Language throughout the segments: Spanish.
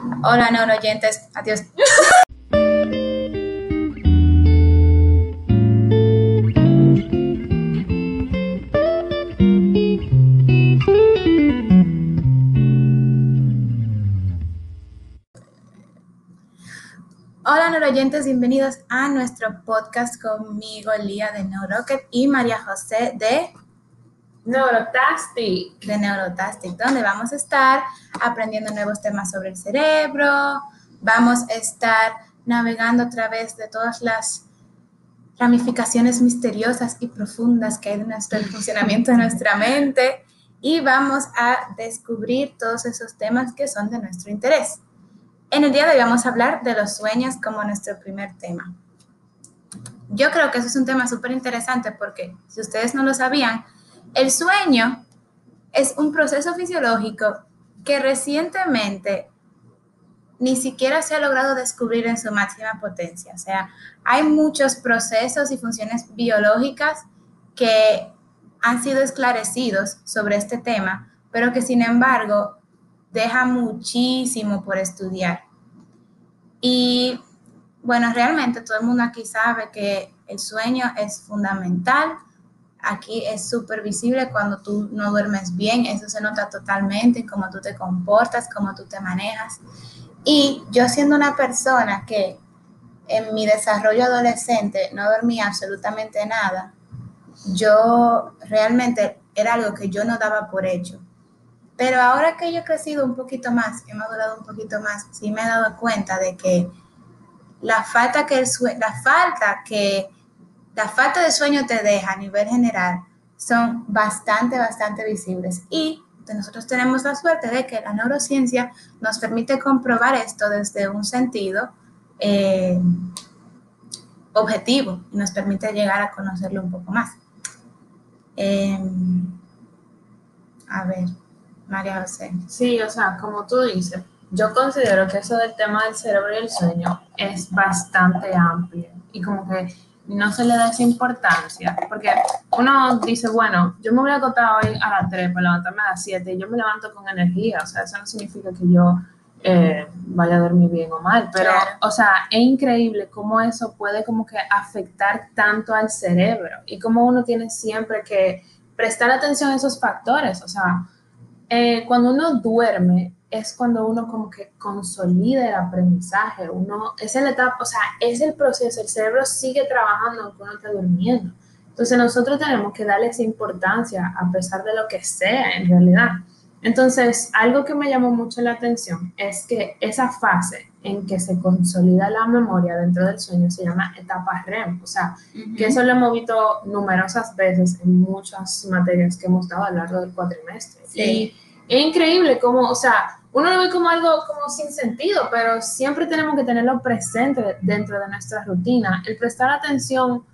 Hola, neuroyentes. Adiós. Hola neuroyentes, bienvenidos a nuestro podcast conmigo, Lía de Neurocket y María José de Neurotastic. de Neurotastic, donde vamos a estar aprendiendo nuevos temas sobre el cerebro, vamos a estar navegando a través de todas las ramificaciones misteriosas y profundas que hay de nuestro funcionamiento de nuestra mente y vamos a descubrir todos esos temas que son de nuestro interés. En el día de hoy vamos a hablar de los sueños como nuestro primer tema. Yo creo que eso es un tema súper interesante porque si ustedes no lo sabían, el sueño es un proceso fisiológico que recientemente ni siquiera se ha logrado descubrir en su máxima potencia. O sea, hay muchos procesos y funciones biológicas que han sido esclarecidos sobre este tema, pero que sin embargo deja muchísimo por estudiar. Y bueno, realmente todo el mundo aquí sabe que el sueño es fundamental. Aquí es súper visible cuando tú no duermes bien, eso se nota totalmente, cómo tú te comportas, cómo tú te manejas. Y yo siendo una persona que en mi desarrollo adolescente no dormía absolutamente nada, yo realmente era algo que yo no daba por hecho. Pero ahora que yo he crecido un poquito más, he madurado un poquito más, sí me he dado cuenta de que la falta que el la falta que la falta de sueño te deja a nivel general son bastante, bastante visibles. Y nosotros tenemos la suerte de que la neurociencia nos permite comprobar esto desde un sentido eh, objetivo y nos permite llegar a conocerlo un poco más. Eh, a ver, María José. Sí, o sea, como tú dices, yo considero que eso del tema del cerebro y el sueño es bastante amplio y como que no se le da esa importancia, porque uno dice, bueno, yo me voy a acotar hoy a las 3 para levantarme a las 7 y yo me levanto con energía, o sea, eso no significa que yo eh, vaya a dormir bien o mal, pero, Claro. o sea, es increíble cómo eso puede como que afectar tanto al cerebro y cómo uno tiene siempre que prestar atención a esos factores, o sea, eh, cuando uno duerme es cuando uno como que consolida el aprendizaje, uno, es la etapa, o sea, es el proceso, el cerebro sigue trabajando aunque uno está durmiendo. Entonces nosotros tenemos que darle esa importancia a pesar de lo que sea en realidad. Entonces, algo que me llamó mucho la atención es que esa fase en que se consolida la memoria dentro del sueño se llama etapa REM, o sea, que eso lo hemos visto numerosas veces en muchas materias que hemos dado a lo largo del cuatrimestre. Sí. Y es increíble cómo, o sea, uno lo ve como algo como sin sentido, pero siempre tenemos que tenerlo presente dentro de nuestra rutina, el prestar atención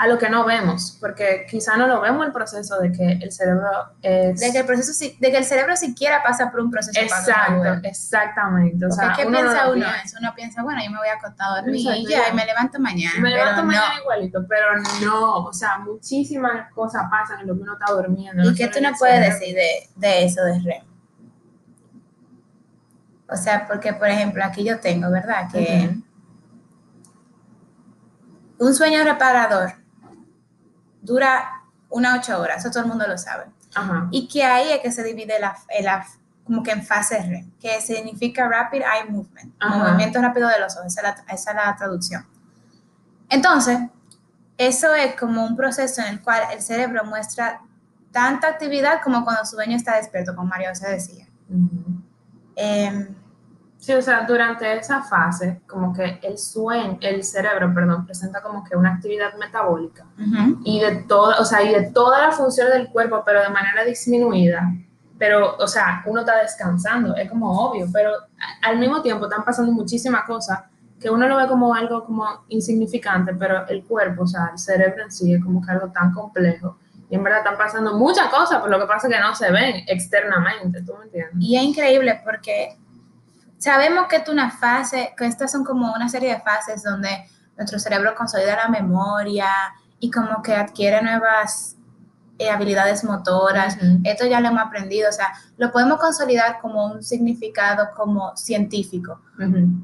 a lo que no vemos, porque quizá no lo vemos el proceso de que el cerebro es... De que el proceso, de que el cerebro siquiera pasa por un proceso. Exacto, exactamente. O sea, ¿qué uno no piensa lo uno eso? Uno piensa, bueno, yo me voy a acostar a dormir y ya, y me levanto mañana. Me levanto mañana no. igualito, pero no, o sea, muchísimas cosas pasan en lo que uno está durmiendo. ¿Y no qué tú no puedes cerebro. decir de, de eso de REM? O sea, porque, por ejemplo, aquí yo tengo, ¿verdad? Que Ujú. un sueño reparador dura unas ocho horas, eso todo el mundo lo sabe. Ajá. Y que ahí es que se divide la, la- como que en fase REM, que significa Rapid Eye Movement, Ajá. movimiento rápido de los ojos, esa es, la, esa es la traducción. Entonces, eso es como un proceso en el cual el cerebro muestra tanta actividad como cuando su dueño está despierto, como María se decía. Sí, o sea, durante esa fase, como que el sueño, el cerebro, perdón, presenta como que una actividad metabólica ujú, y de toda, o sea, y de todas las funciones del cuerpo, pero de manera disminuida. Pero, o sea, uno está descansando, es como obvio, pero al mismo tiempo están pasando muchísimas cosas que uno lo ve como algo como insignificante, pero el cuerpo, o sea, el cerebro en sí es como que algo tan complejo. Y en verdad están pasando muchas cosas, pero lo que pasa es que no se ven externamente, ¿tú me entiendes? Y es increíble porque sabemos que es una fase, que estas son como una serie de fases donde nuestro cerebro consolida la memoria y como que adquiere nuevas eh, habilidades motoras, esto ya lo hemos aprendido, o sea, lo podemos consolidar como un significado como científico,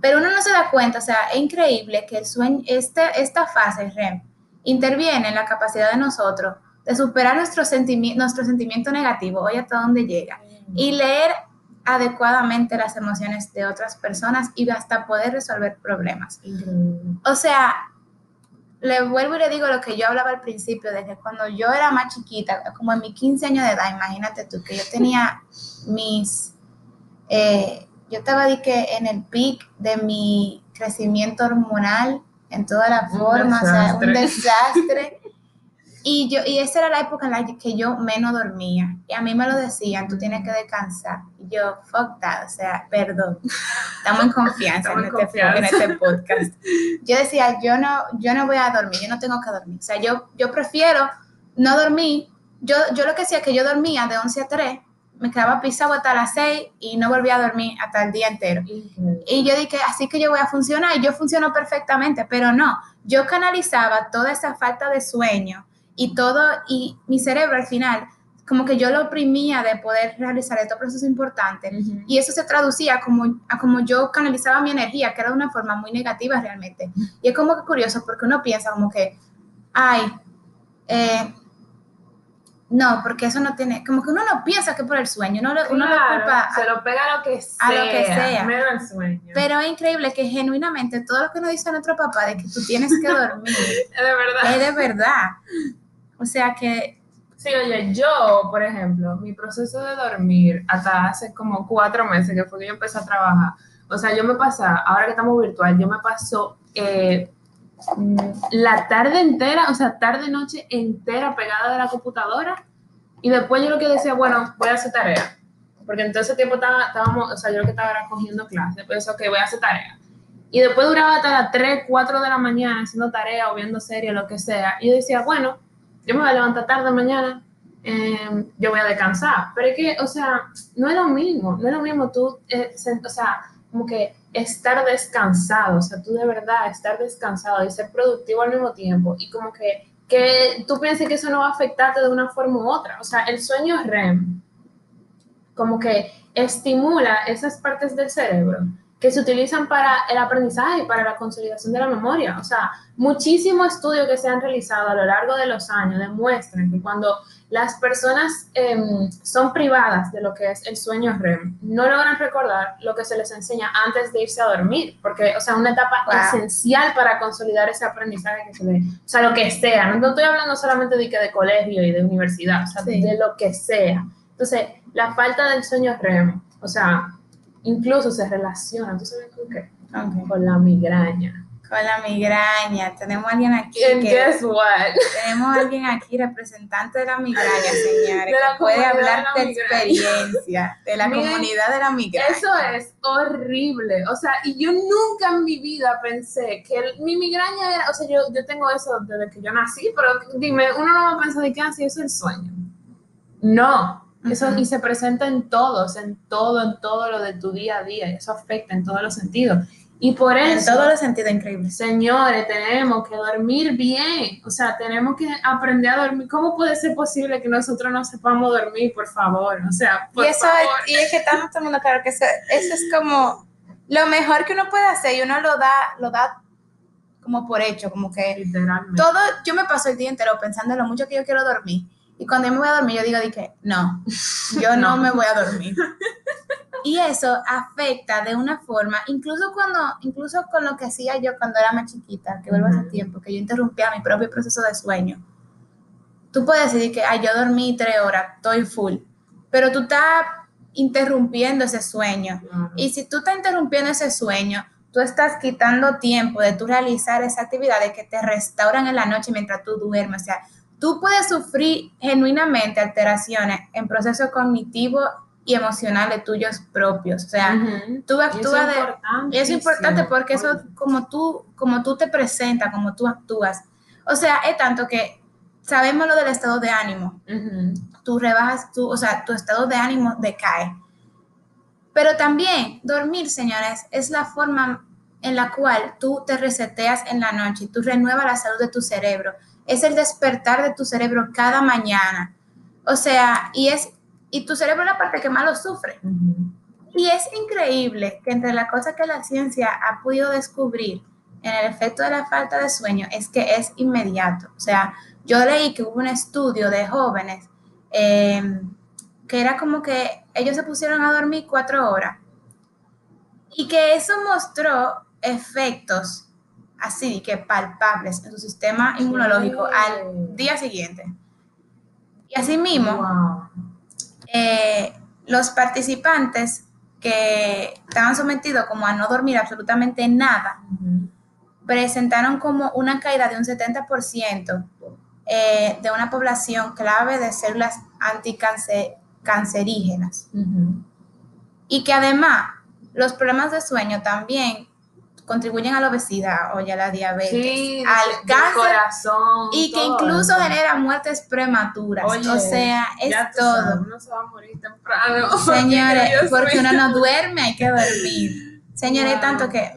pero uno no se da cuenta, o sea, es increíble que el sueño, este, esta fase REM interviene en la capacidad de nosotros de superar nuestro, sentimiento nuestro sentimiento negativo, oye hasta dónde llega, y leer adecuadamente las emociones de otras personas y hasta poder resolver problemas. O sea, le vuelvo y le digo lo que yo hablaba al principio, de que cuando yo era más chiquita, como en mis 15 años de edad, imagínate tú, que yo tenía mis, eh, yo estaba de que en el pic de mi crecimiento hormonal en toda la forma, o sea, un desastre. Y, yo, y esa era la época en la que yo menos dormía. Y a mí me lo decían, tú tienes que descansar. Y yo, fuck that, o sea, perdón. Estamos en confianza, en, este, en, este, podcast. Yo decía, yo no, yo no voy a dormir, yo no tengo que dormir. O sea, yo, yo prefiero no dormir. Yo, yo lo que hacía es que yo dormía de 11 a 3, me quedaba pisado hasta las 6 y no volvía a dormir hasta el día entero. Y yo dije, así que yo voy a funcionar. Y yo funciono perfectamente, pero no. Yo canalizaba toda esa falta de sueño y todo, y mi cerebro al final, como que yo lo oprimía de poder realizar estos procesos importantes y eso se traducía como, a como yo canalizaba mi energía, que era de una forma muy negativa realmente. Y es como que curioso porque uno piensa como que, ay, eh, no, porque eso no tiene, como que uno no piensa que por el sueño, uno, uno lo culpa se lo pega a lo que sea, a lo que sea. el sueño. Pero es increíble que genuinamente todo lo que nos dice nuestro papá de que tú tienes que dormir, es de verdad. Es de verdad. O sea que... Sí, oye, yo, por ejemplo, mi proceso de dormir hasta hace como cuatro meses que fue que yo empecé a trabajar, o sea, yo me pasaba, ahora que estamos virtual, yo me paso eh, la tarde entera, o sea, tarde, noche entera pegada de la computadora y después yo lo que decía, bueno, voy a hacer tarea. Porque en todo ese tiempo estaba, estábamos, o sea, yo lo que estaba era cogiendo clases, después ok, voy a hacer tarea. Y después duraba hasta las 3, 4 de la mañana haciendo tarea o viendo series, lo que sea. Y yo decía, bueno, yo me voy a levantar tarde mañana, em, yo voy a descansar. Pero es que, o sea, no es lo mismo, no es lo mismo tú, eh, o sea, como que estar descansado, o sea, tú de verdad estar descansado y ser productivo al mismo tiempo y como que, que tú pienses que eso no va a afectarte de una forma u otra. O sea, el sueño REM como que estimula esas partes del cerebro que se utilizan para el aprendizaje y para la consolidación de la memoria. O sea, muchísimos estudios que se han realizado a lo largo de los años demuestran que cuando las personas em, son privadas de lo que es el sueño REM, no logran recordar lo que se les enseña antes de irse a dormir, porque, o sea, una etapa esencial para consolidar ese aprendizaje que se ve, o sea, lo que sea, no, estoy hablando solamente de, que de colegio y de universidad, o sea, de lo que sea. Entonces, la falta del sueño REM, o sea, incluso se relaciona, ¿tú sabes con qué? Con la migraña. Con la migraña. Tenemos a alguien aquí. And guess what? Tenemos a alguien aquí, representante de la migraña, señores, que puede hablar de, experiencia, de la comunidad de la migraña. Eso es horrible. O sea, y yo nunca en mi vida pensé que mi migraña era, o sea, yo, yo tengo eso desde que yo nací, pero dime, uno no va a pensar de que así ah, es el sueño. No, eso, Y se presenta en todos, en todo, en todo lo de tu día a día. Eso afecta en todos los sentidos. Y por eso. En todos los sentidos, increíble. Señores, tenemos que dormir bien. O sea, tenemos que aprender a dormir. ¿Cómo puede ser posible que nosotros no sepamos dormir, por favor? O sea, por y eso favor. Es, y es que estamos todo el mundo claro que eso, eso, es como lo mejor que uno puede hacer y uno lo da, lo da como por hecho, como que. Literalmente. Todo, yo me paso el día entero pensando en lo mucho que yo quiero dormir y cuando yo me voy a dormir, yo digo, dije, no, yo no. me voy a dormir. Y eso afecta de una forma, incluso cuando, incluso con lo que hacía yo cuando era más chiquita, que vuelvo hace tiempo, que yo interrumpía mi propio proceso de sueño. Tú puedes decir que, ay, yo dormí tres horas, estoy full, pero tú estás interrumpiendo ese sueño. Y si tú estás interrumpiendo ese sueño, tú estás quitando tiempo de tú realizar esa actividad de que te restauran en la noche mientras tú duermes. O sea, tú puedes sufrir genuinamente alteraciones en procesos cognitivos y emocionales tuyos propios. O sea, tú actúas de... Es importante porque eso como tú, como tú te presentas, como tú actúas. O sea, es tanto que sabemos lo del estado de ánimo. Tú rebajas, tú, o sea, tu estado de ánimo decae. Pero también dormir, señores, es la forma en la cual tú te reseteas en la noche, tú renuevas la salud de tu cerebro es el despertar de tu cerebro cada mañana O sea, y es, y tu cerebro es la parte que más lo sufre. Y es increíble que entre las cosas que la ciencia ha podido descubrir en el efecto de la falta de sueño es que es inmediato. O sea, yo leí que hubo un estudio de jóvenes em, que era como que ellos se pusieron a dormir cuatro horas y que eso mostró efectos así que palpables en su sistema inmunológico al día siguiente. Y asimismo, eh, los participantes que estaban sometidos como a no dormir absolutamente nada, presentaron como una caída de un 70% eh, de una población clave de células anticancerígenas. Y que además los problemas de sueño también contribuyen a la obesidad o ya la diabetes, al cáncer corazón, y que incluso genera muertes prematuras. o sea, es todo. uno se va a morir temprano. Señores, porque uno no duerme, hay que dormir. Señores, tanto que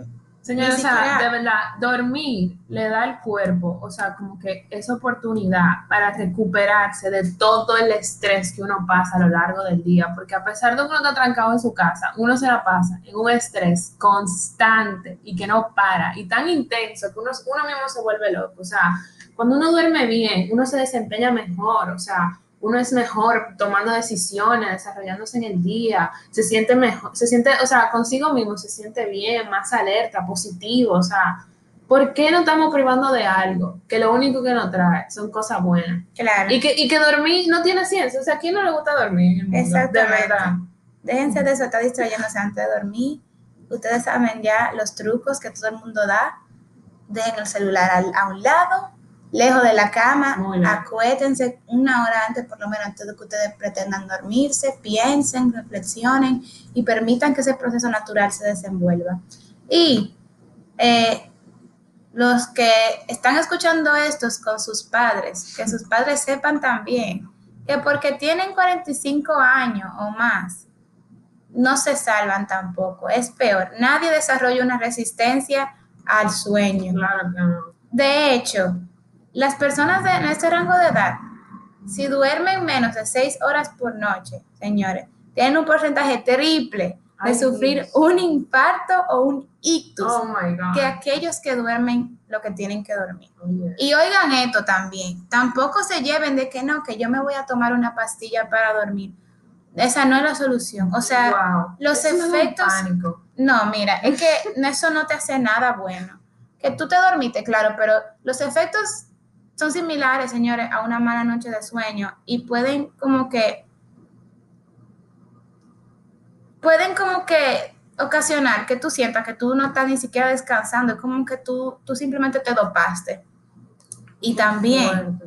Señora, o sea, de verdad, dormir le da al cuerpo, o sea, como que esa oportunidad para recuperarse de todo el estrés que uno pasa a lo largo del día, porque a pesar de que uno está trancado en su casa, uno se la pasa en un estrés constante y que no para, y tan intenso que uno, uno mismo se vuelve loco, o sea, cuando uno duerme bien, uno se desempeña mejor, o sea, uno es mejor tomando decisiones, desarrollándose en el día, se siente mejor, se siente, o sea, consigo mismo se siente bien, más alerta, positivo, o sea, ¿por qué no estamos privando de algo que lo único que nos trae son cosas buenas? Claro. Y que, y que dormir no tiene ciencia, o sea, ¿a quién no le gusta dormir? Exactamente. De verdad. Déjense de eso, está distrayéndose antes de dormir. Ustedes saben ya los trucos que todo el mundo da. Dejen el celular a un lado, lejos de la cama, acuétense una hora antes, por lo menos antes de que ustedes pretendan dormirse, piensen, reflexionen y permitan que ese proceso natural se desenvuelva. Y eh, los que están escuchando estos con sus padres, que sus padres sepan también que porque tienen 45 años o más, no se salvan tampoco, es peor, nadie desarrolla una resistencia al sueño. De hecho, las personas de este rango de edad, si duermen menos de seis horas por noche, señores, tienen un porcentaje triple de sufrir un infarto o un ictus oh que aquellos que duermen lo que tienen que dormir. Oh, y oigan esto también, tampoco se lleven de que no, que yo me voy a tomar una pastilla para dormir. Esa no es la solución. O sea, los efectos... No, mira, es que eso no te hace nada bueno. Que tú te dormiste, claro, pero los efectos son similares, señores, a una mala noche de sueño y pueden como que, pueden como que ocasionar que tú sientas que tú no estás ni siquiera descansando, es como que tú, tú simplemente te dopaste. Y también,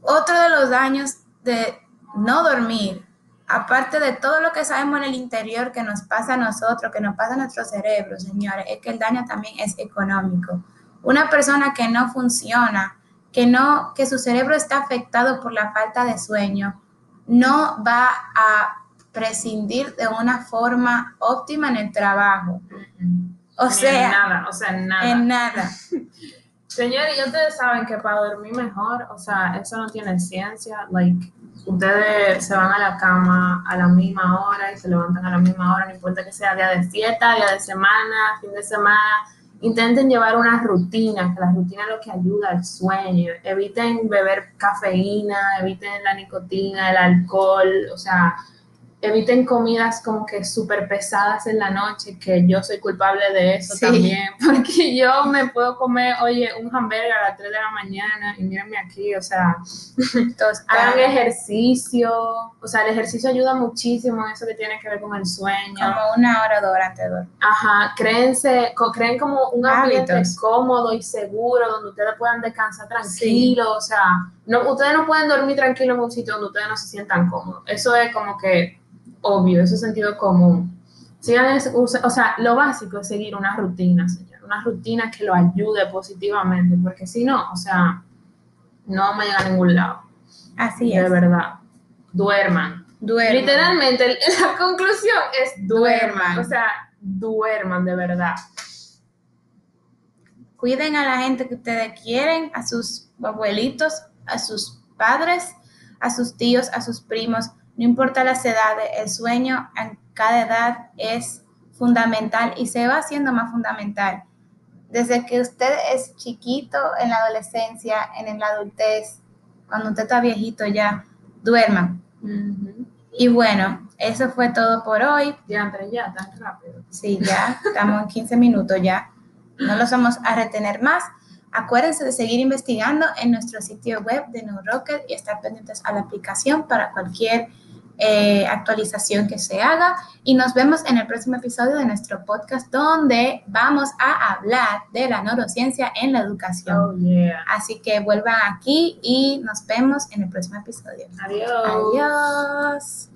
otro de los daños de no dormir, aparte de todo lo que sabemos en el interior que nos pasa a nosotros, que nos pasa a nuestro cerebro, señores, es que el daño también es económico. Una persona que no funciona, que no, que su cerebro está afectado por la falta de sueño, no va a prescindir de una forma óptima en el trabajo. O sea, en nada, o sea, en nada. En nada. Señores, y ustedes saben que para dormir mejor, o sea, eso no tiene ciencia, like, ustedes se van a la cama a la misma hora y se levantan a la misma hora, no importa que sea día de fiesta, día de semana, fin de semana, Intenten llevar una rutina, que la rutina es lo que ayuda al sueño. Eviten beber cafeína, eviten la nicotina, el alcohol, o sea, eviten comidas como que súper pesadas en la noche, que yo soy culpable de eso también, porque yo me puedo comer, oye, un hamburger a las 3 de la mañana y mírenme aquí, o sea, entonces, hagan ejercicio, o sea, el ejercicio ayuda muchísimo en eso que tiene que ver con el sueño. Como una hora o dos horas antes de dormir. Ajá, créense, creen como un ambiente cómodo y seguro donde ustedes puedan descansar tranquilos, o sea, no, ustedes no pueden dormir tranquilos en un sitio donde ustedes no se sientan cómodos. Eso es como que obvio, eso es sentido común. Sigan o sea, lo básico es seguir una rutina, señor, una rutina que lo ayude positivamente, porque si no, o sea, no vamos a llegar a ningún lado. Así es. De verdad. Duerman. Duerman. Literalmente, la conclusión es duerman. O sea, duerman de verdad. Cuiden a la gente que ustedes quieren, a sus abuelitos, a sus padres, a sus tíos, a sus primos, no importa las edades, el sueño en cada edad es fundamental y se va haciendo más fundamental. Desde que usted es chiquito en la adolescencia, en la adultez, cuando usted está viejito ya, duerman. Y bueno, eso fue todo por hoy. Ya, pero ya, tan rápido. Sí, ya, estamos en 15 minutos ya. No los vamos a retener más. Acuérdense de seguir investigando en nuestro sitio web de No Rocket y estar pendientes a la aplicación para cualquier eh, actualización que se haga. Y nos vemos en el próximo episodio de nuestro podcast donde vamos a hablar de la neurociencia en la educación. Oh, Así que vuelvan aquí y nos vemos en el próximo episodio. Adiós. Adiós.